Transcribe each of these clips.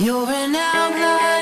You're an outlaw.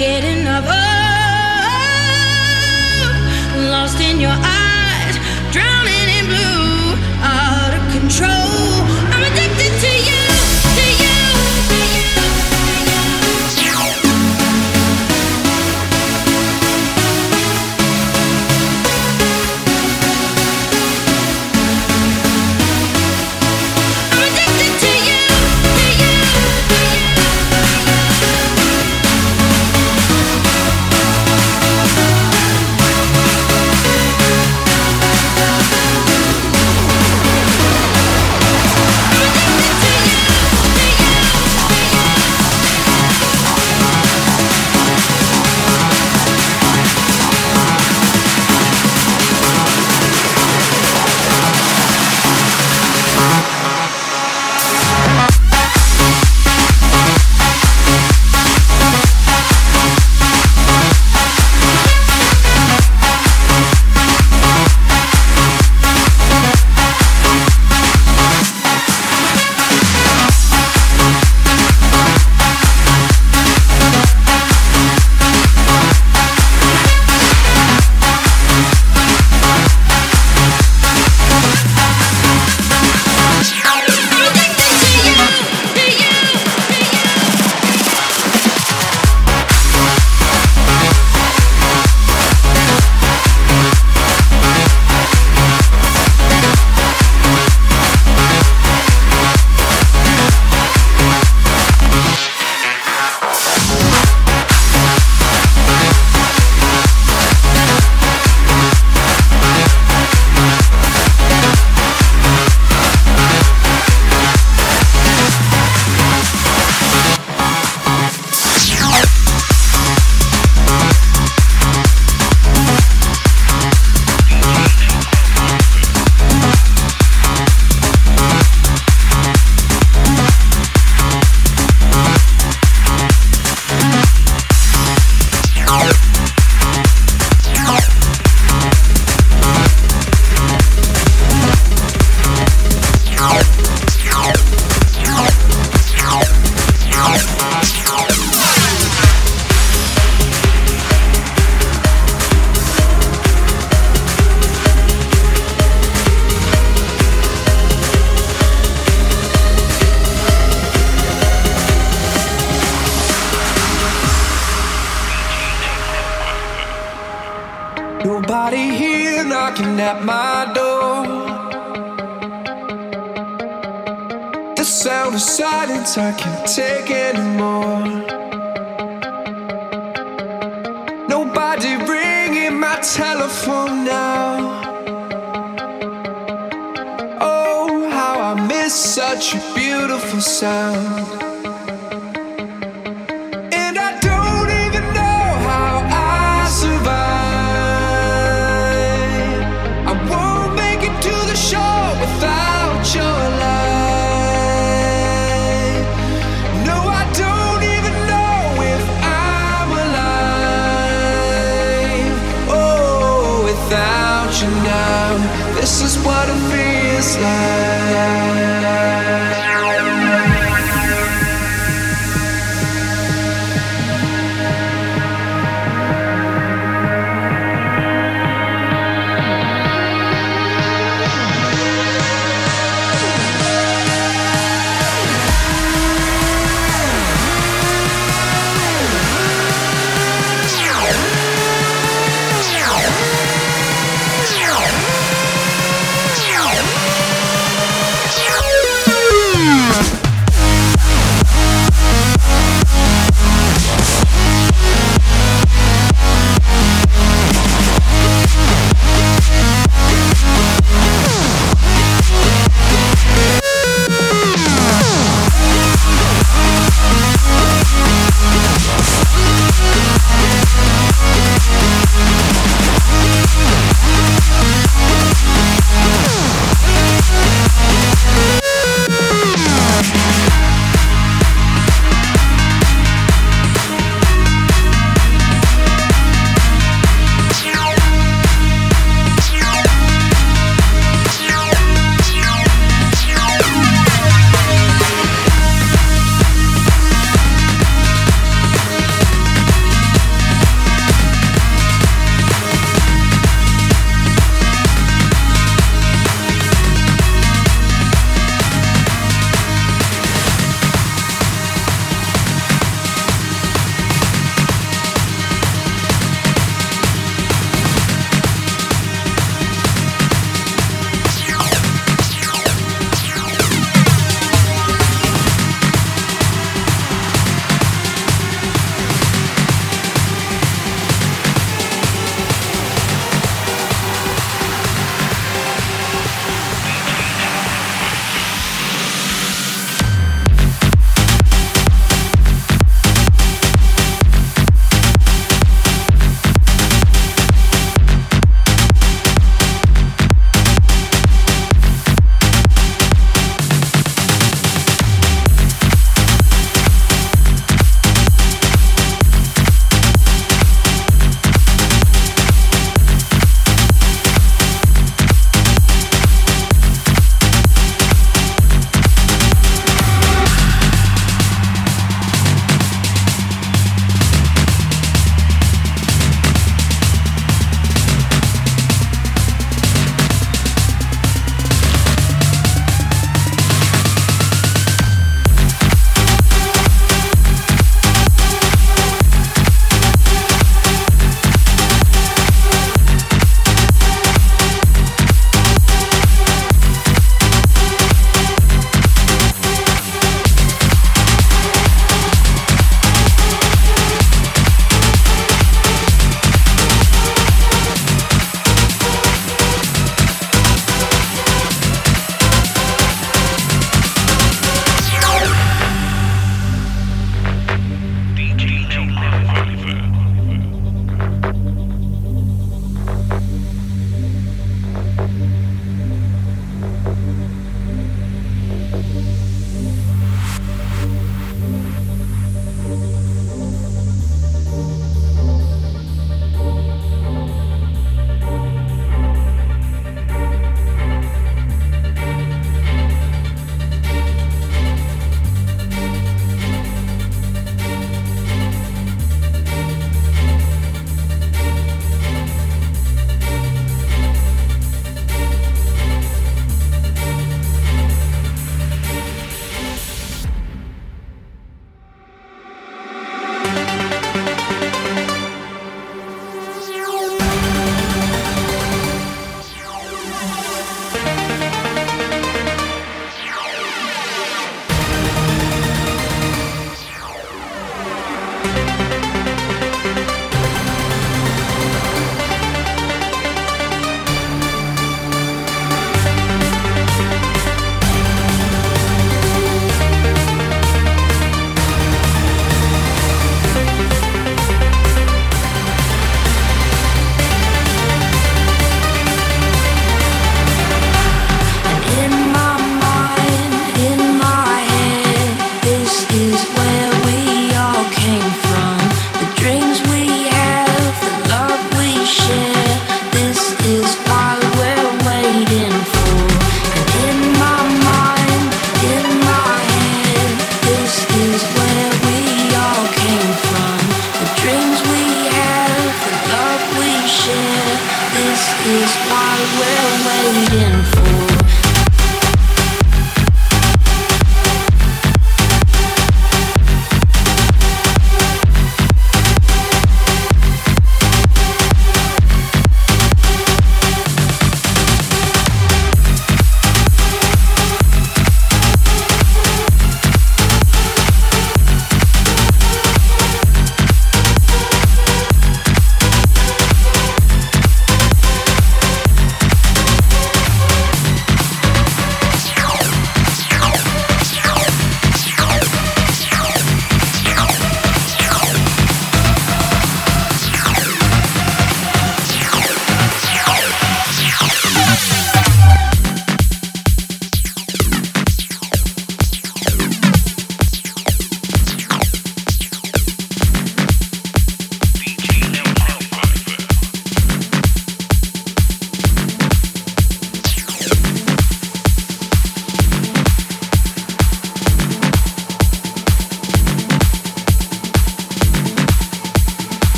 Nobody ringing my telephone now.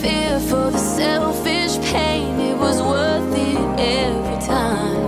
fear for the selfish pain. It was worth it every time.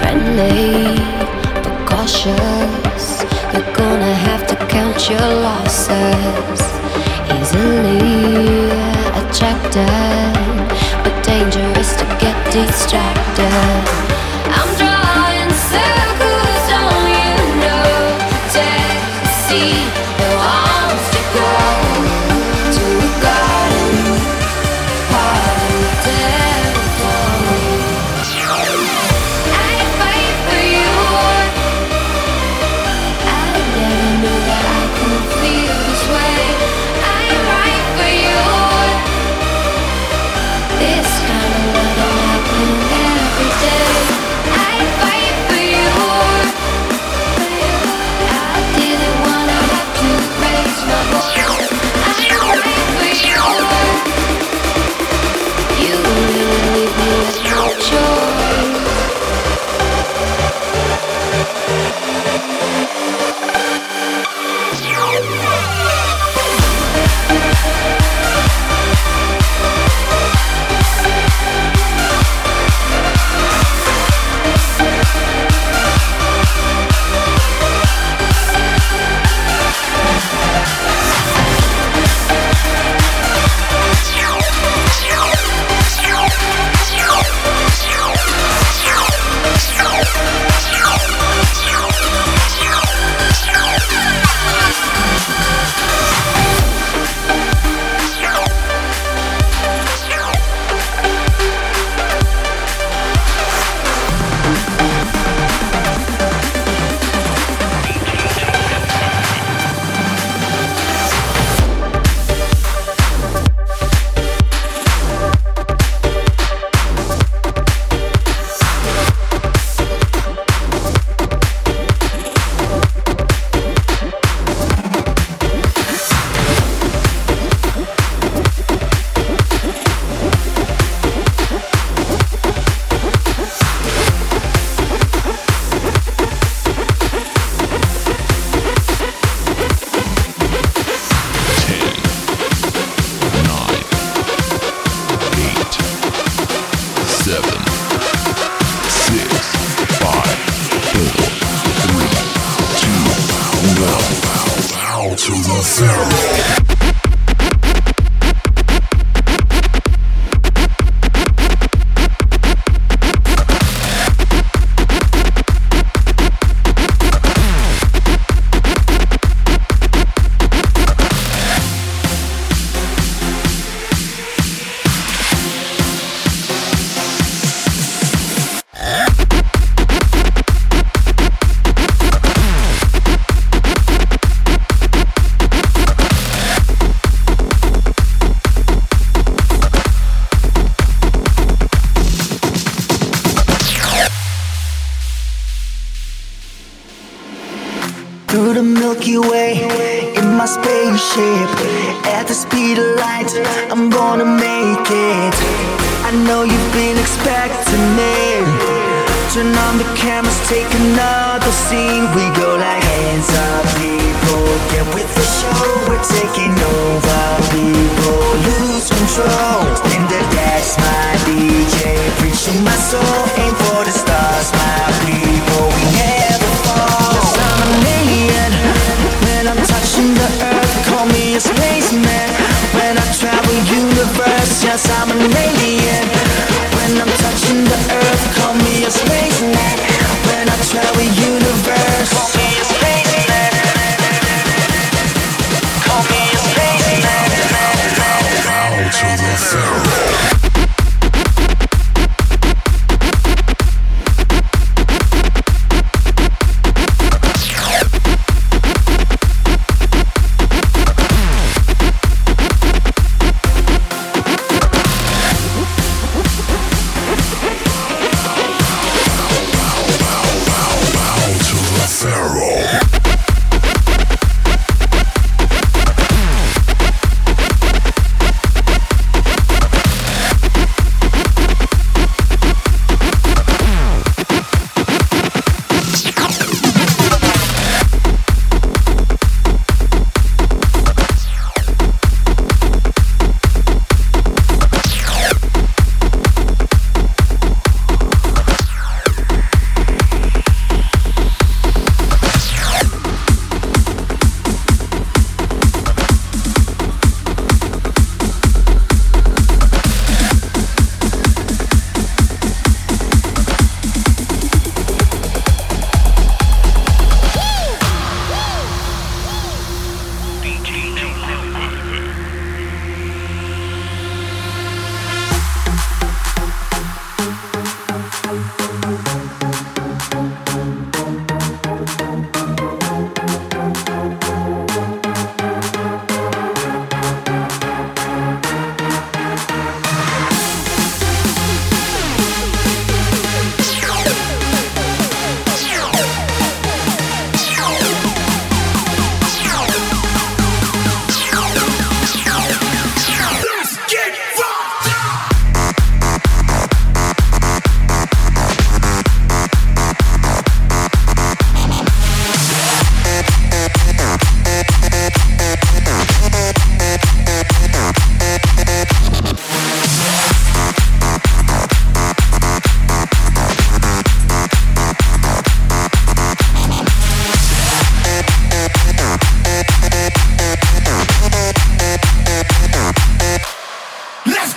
friendly but cautious. You're gonna have to count your losses. Easily attracted, but dangerous to get distracted.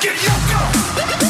Get your go.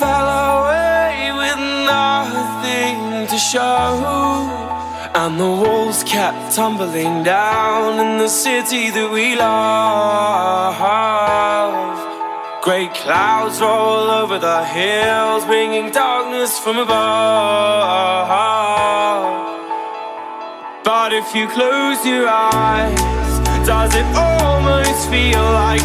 Fell away with nothing to show. And the walls kept tumbling down in the city that we love. Great clouds roll over the hills, bringing darkness from above. But if you close your eyes, does it almost feel like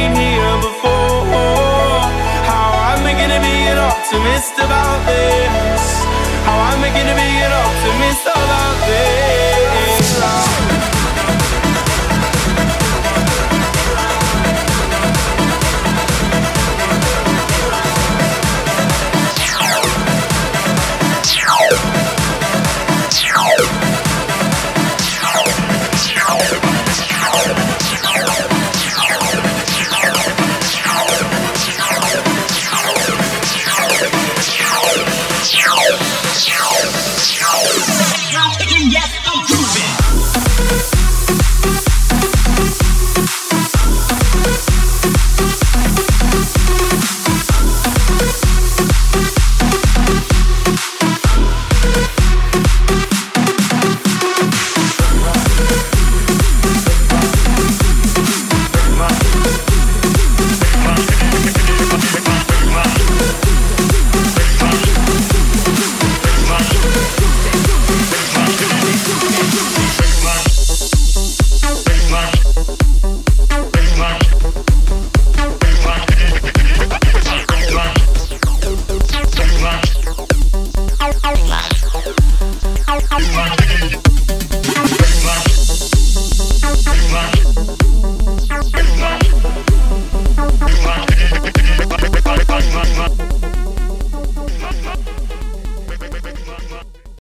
been here before. How am I gonna be an optimist about this? How am I gonna be an optimist about this?